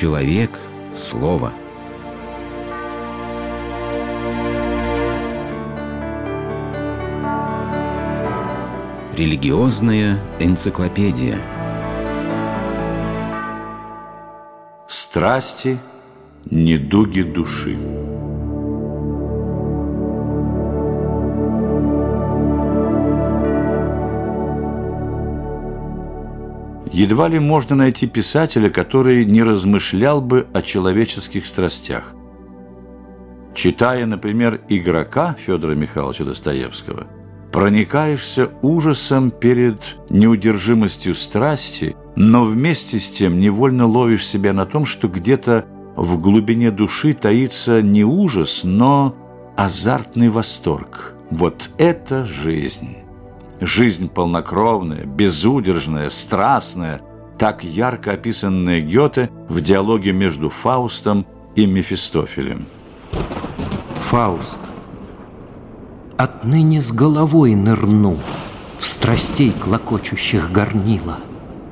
Человек – слово. Религиозная энциклопедия. Страсти, недуги души. Едва ли можно найти писателя, который не размышлял бы о человеческих страстях. Читая, например, «Игрока» Федора Михайловича Достоевского, проникаешься ужасом перед неудержимостью страсти, но вместе с тем невольно ловишь себя на том, что где-то в глубине души таится не ужас, но азартный восторг. Вот это жизнь! Жизнь полнокровная, безудержная, страстная, так ярко описанная Гёте в диалоге между Фаустом и Мефистофелем. Фауст. Отныне с головой нырну в страстей клокочущих горнила,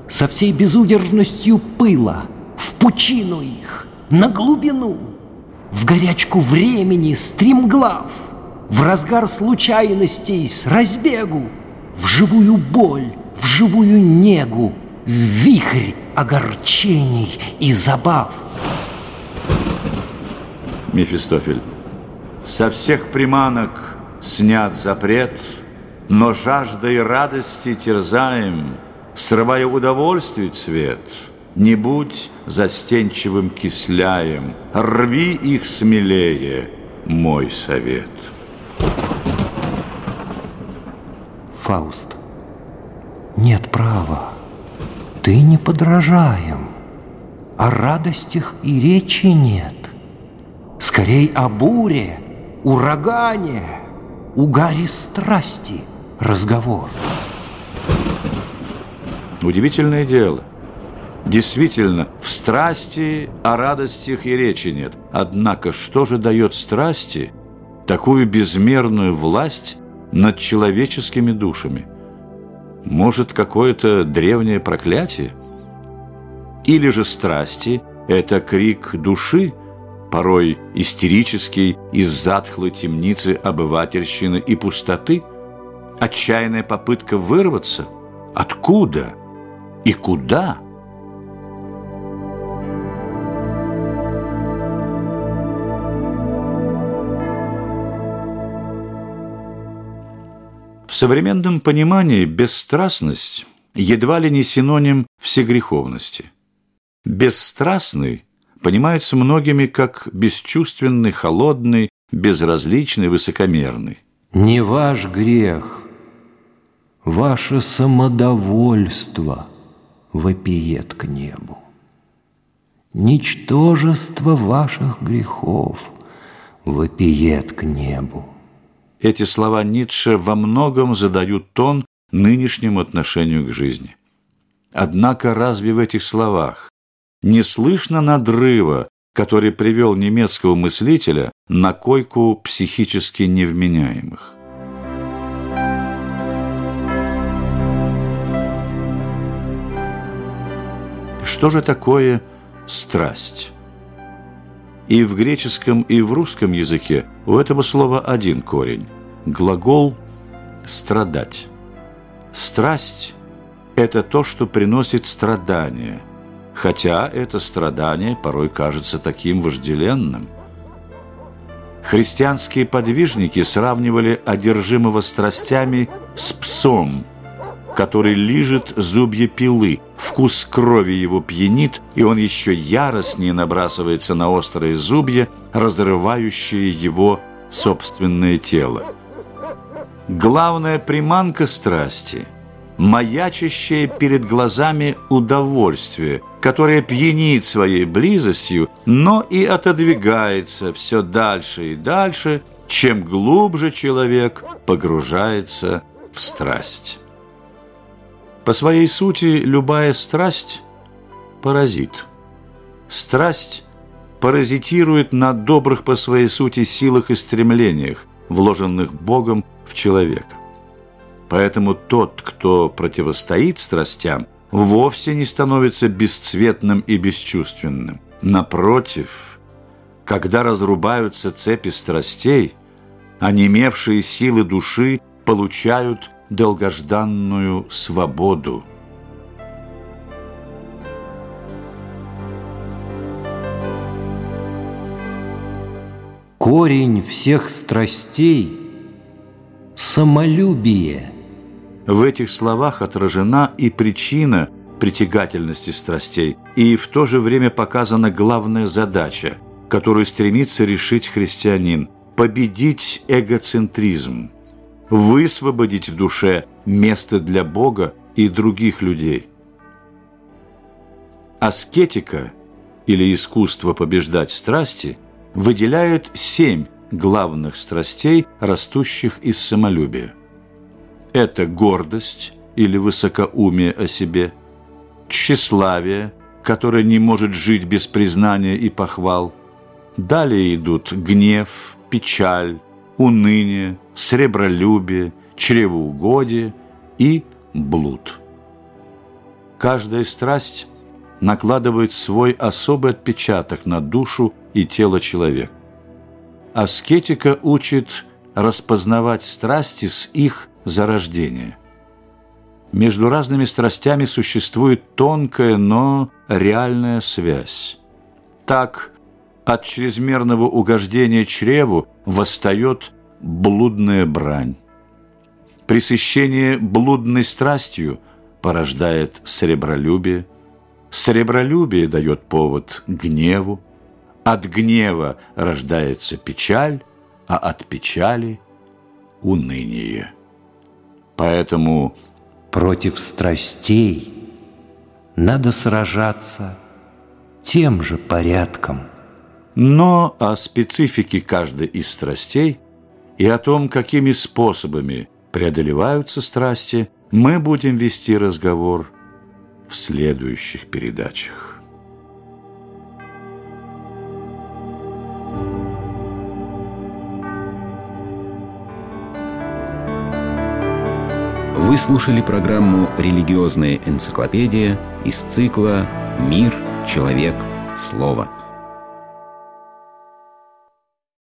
со всей безудержностью пыла в пучину их, на глубину, в горячку времени стремглав, в разгар случайностей с разбегу, в живую боль, в живую негу, в вихрь огорчений и забав. Мефистофель. Со всех приманок снят запрет, но жаждой радости терзаем, срывая удовольствий цвет. Не будь застенчивым кисляем, рви их смелее, мой совет. Фауст. Нет права, ты не подражаем. О радостях и речи нет. Скорей о буре, урагане, угаре страсти разговор. Удивительное дело. Действительно, в страсти о радостях и речи нет. Однако, что же дает страсти такую безмерную власть над человеческими душами? Может, какое-то древнее проклятие? Или же страсти – это крик души, порой истерический из затхлой темницы обывательщины и пустоты? Отчаянная попытка вырваться? Откуда? И куда? Современном понимании бесстрастность едва ли не синоним всегреховности. Бесстрастный понимается многими как бесчувственный, холодный, безразличный, высокомерный. Не ваш грех, ваше самодовольство вопиет к небу. Ничтожество ваших грехов вопиет к небу. Эти слова Ницше во многом задают тон нынешнему отношению к жизни. Однако разве в этих словах не слышно надрыва, который привел немецкого мыслителя на койку психически невменяемых? Что же такое страсть? И в греческом, и в русском языке у этого слова один корень – глагол «страдать». Страсть – это то, что приносит страдания, хотя это страдание порой кажется таким вожделенным. Христианские подвижники сравнивали одержимого страстями с псом – который лижет зубья пилы. Вкус крови его пьянит, и он еще яростнее набрасывается на острые зубья, разрывающие его собственное тело. Главная приманка страсти – маячащее перед глазами удовольствие, которое пьянит своей близостью, но и отодвигается все дальше и дальше, чем глубже человек погружается в страсть. По своей сути, любая страсть – паразит. Страсть паразитирует на добрых по своей сути силах и стремлениях, вложенных Богом в человека. Поэтому тот, кто противостоит страстям, вовсе не становится бесцветным и бесчувственным. Напротив, когда разрубаются цепи страстей, онемевшие силы души получают долгожданную свободу. Корень всех страстей – самолюбие. В этих словах отражена и причина притягательности страстей, и в то же время показана главная задача, которую стремится решить христианин – победить эгоцентризм, высвободить в душе место для Бога и других людей. Аскетика или искусство побеждать страсти выделяет семь главных страстей, растущих из самолюбия. Это гордость или высокоумие о себе, тщеславие, которое не может жить без признания и похвал. Далее идут гнев, печаль, уныние, сребролюбие, чревоугодие и блуд. Каждая страсть накладывает свой особый отпечаток на душу и тело человека. Аскетика учит распознавать страсти с их зарождения. Между разными страстями существует тонкая, но реальная связь. Так, от чрезмерного угождения чреву восстает блудная брань. Пресыщение блудной страстью порождает сребролюбие, сребролюбие дает повод гневу, от гнева рождается печаль, а от печали – уныние. Поэтому против страстей надо сражаться тем же порядком – но о специфике каждой из страстей и о том, какими способами преодолеваются страсти, мы будем вести разговор в следующих передачах. Вы слушали программу «Религиозная энциклопедия» из цикла «Мир, человек, слово».